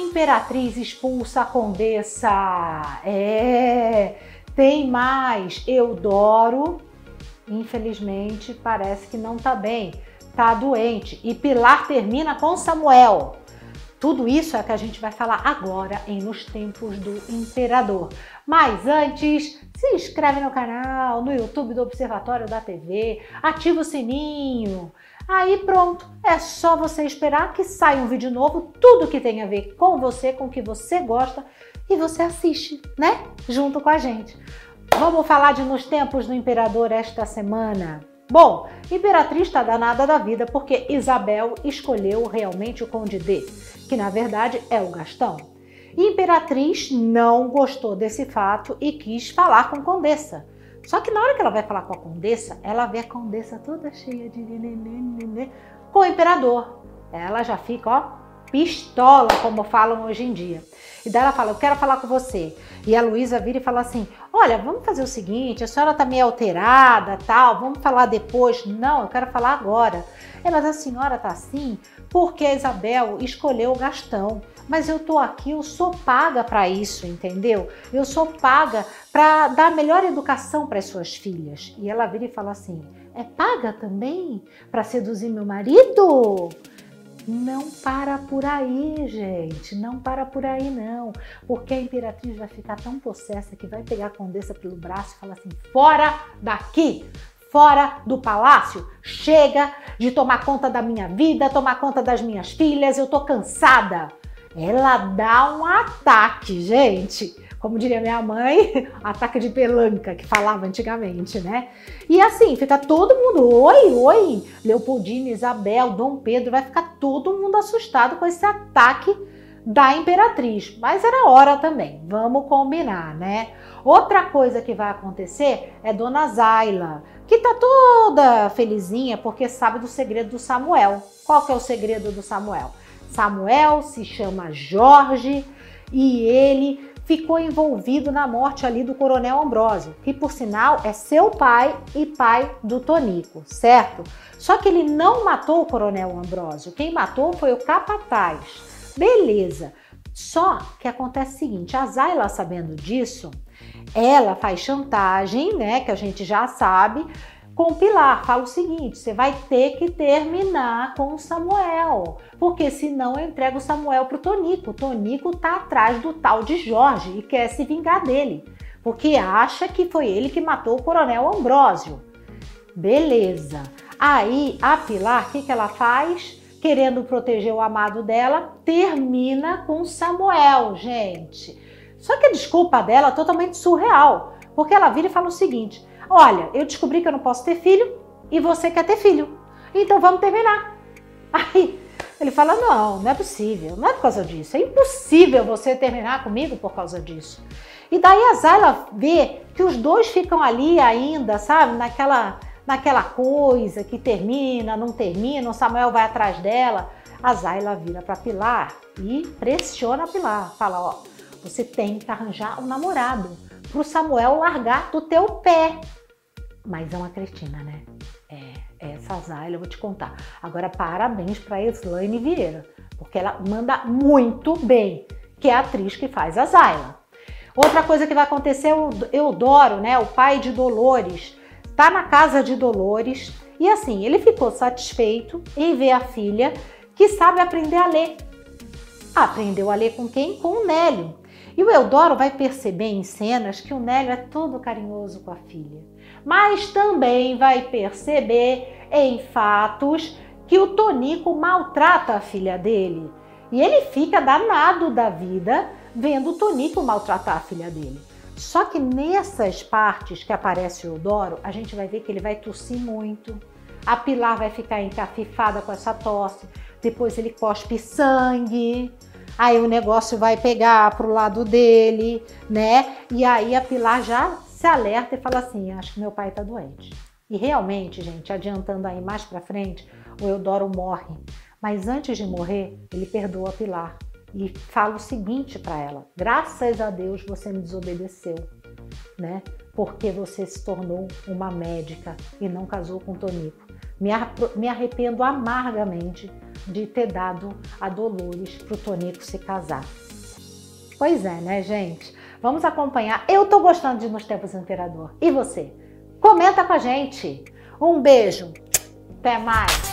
Imperatriz expulsa a condessa. É, tem mais. Eudoro, infelizmente, parece que não tá bem. Tá doente. E Pilar termina com Samuel. Tudo isso é que a gente vai falar agora em Nos Tempos do Imperador. Mas antes, se inscreve no canal, no YouTube do Observatório da TV, ativa o sininho. Aí pronto, é só você esperar que saia um vídeo novo, tudo que tem a ver com você, com o que você gosta, e você assiste, né? Junto com a gente. Vamos falar de Nos Tempos do Imperador esta semana. Bom, Imperatriz está danada da vida porque Isabel escolheu realmente o Conde D, que na verdade é o Gastão. Imperatriz não gostou desse fato e quis falar com Condessa. Só que na hora que ela vai falar com a Condessa, ela vê a Condessa toda cheia de nenê, com o Imperador. Ela já fica, ó, pistola, como falam hoje em dia. E daí ela fala: Eu quero falar com você. E a Luísa vira e fala assim: Olha, vamos fazer o seguinte, a senhora tá meio alterada, tal, vamos falar depois. Não, eu quero falar agora. Mas a senhora tá assim porque a Isabel escolheu o Gastão. Mas eu tô aqui, eu sou paga para isso, entendeu? Eu sou paga para dar a melhor educação para as suas filhas. E ela vira e fala assim: É paga também para seduzir meu marido? Não para por aí, gente. Não para por aí, não. Porque a imperatriz vai ficar tão possessa que vai pegar a condessa pelo braço e falar assim: fora daqui! Fora do palácio, chega de tomar conta da minha vida, tomar conta das minhas filhas, eu tô cansada. Ela dá um ataque, gente como diria minha mãe, ataque de pelanca, que falava antigamente, né? E assim, fica todo mundo, oi, oi, Leopoldina, Isabel, Dom Pedro, vai ficar todo mundo assustado com esse ataque da imperatriz. Mas era hora também, vamos combinar, né? Outra coisa que vai acontecer é Dona Zaila, que tá toda felizinha porque sabe do segredo do Samuel. Qual que é o segredo do Samuel? Samuel se chama Jorge e ele ficou envolvido na morte ali do Coronel Ambrósio, que por sinal é seu pai e pai do Tonico, certo? Só que ele não matou o Coronel Ambrósio, quem matou foi o capataz. Beleza. Só que acontece o seguinte, a Zayla sabendo disso, ela faz chantagem, né, que a gente já sabe, com Pilar. Fala o seguinte: você vai ter que terminar com o Samuel, porque senão eu entrego o Samuel pro Tonico. O Tonico tá atrás do tal de Jorge e quer se vingar dele, porque acha que foi ele que matou o Coronel Ambrósio. Beleza. Aí a Pilar, o que, que ela faz? Querendo proteger o amado dela, termina com Samuel, gente. Só que a desculpa dela é totalmente surreal, porque ela vira e fala o seguinte: Olha, eu descobri que eu não posso ter filho e você quer ter filho. Então vamos terminar. Aí ele fala: Não, não é possível, não é por causa disso. É impossível você terminar comigo por causa disso. E daí a Zayla vê que os dois ficam ali ainda, sabe, naquela, naquela coisa que termina, não termina, o Samuel vai atrás dela. A Zayla vira para Pilar e pressiona a Pilar. Fala: Ó, você tem que arranjar um namorado para o Samuel largar do teu pé. Mas é uma cretina, né? É, essa Zayla, eu vou te contar. Agora, parabéns para Slaine Vieira, porque ela manda muito bem, que é a atriz que faz a Zayla. Outra coisa que vai acontecer, o Eudoro, né, o pai de Dolores, tá na casa de Dolores e assim, ele ficou satisfeito em ver a filha que sabe aprender a ler. Aprendeu a ler com quem? Com o Nélio. E o Eudoro vai perceber em cenas que o Nélio é todo carinhoso com a filha mas também vai perceber em fatos que o Tonico maltrata a filha dele. E ele fica danado da vida vendo o Tonico maltratar a filha dele. Só que nessas partes que aparece o Eudoro, a gente vai ver que ele vai tossir muito. A Pilar vai ficar encafifada com essa tosse. Depois ele cospe sangue. Aí o negócio vai pegar pro lado dele, né? E aí a Pilar já se alerta e fala assim: acho que meu pai está doente. E realmente, gente, adiantando aí mais para frente, o Eudoro morre. Mas antes de morrer, ele perdoa a Pilar e fala o seguinte para ela: graças a Deus você me desobedeceu, né? Porque você se tornou uma médica e não casou com Tonico. Me arrependo amargamente de ter dado a Dolores para o Tonico se casar. Pois é, né, gente? Vamos acompanhar. Eu tô gostando de Nos Tempos do Imperador. E você? Comenta com a gente. Um beijo. Até mais.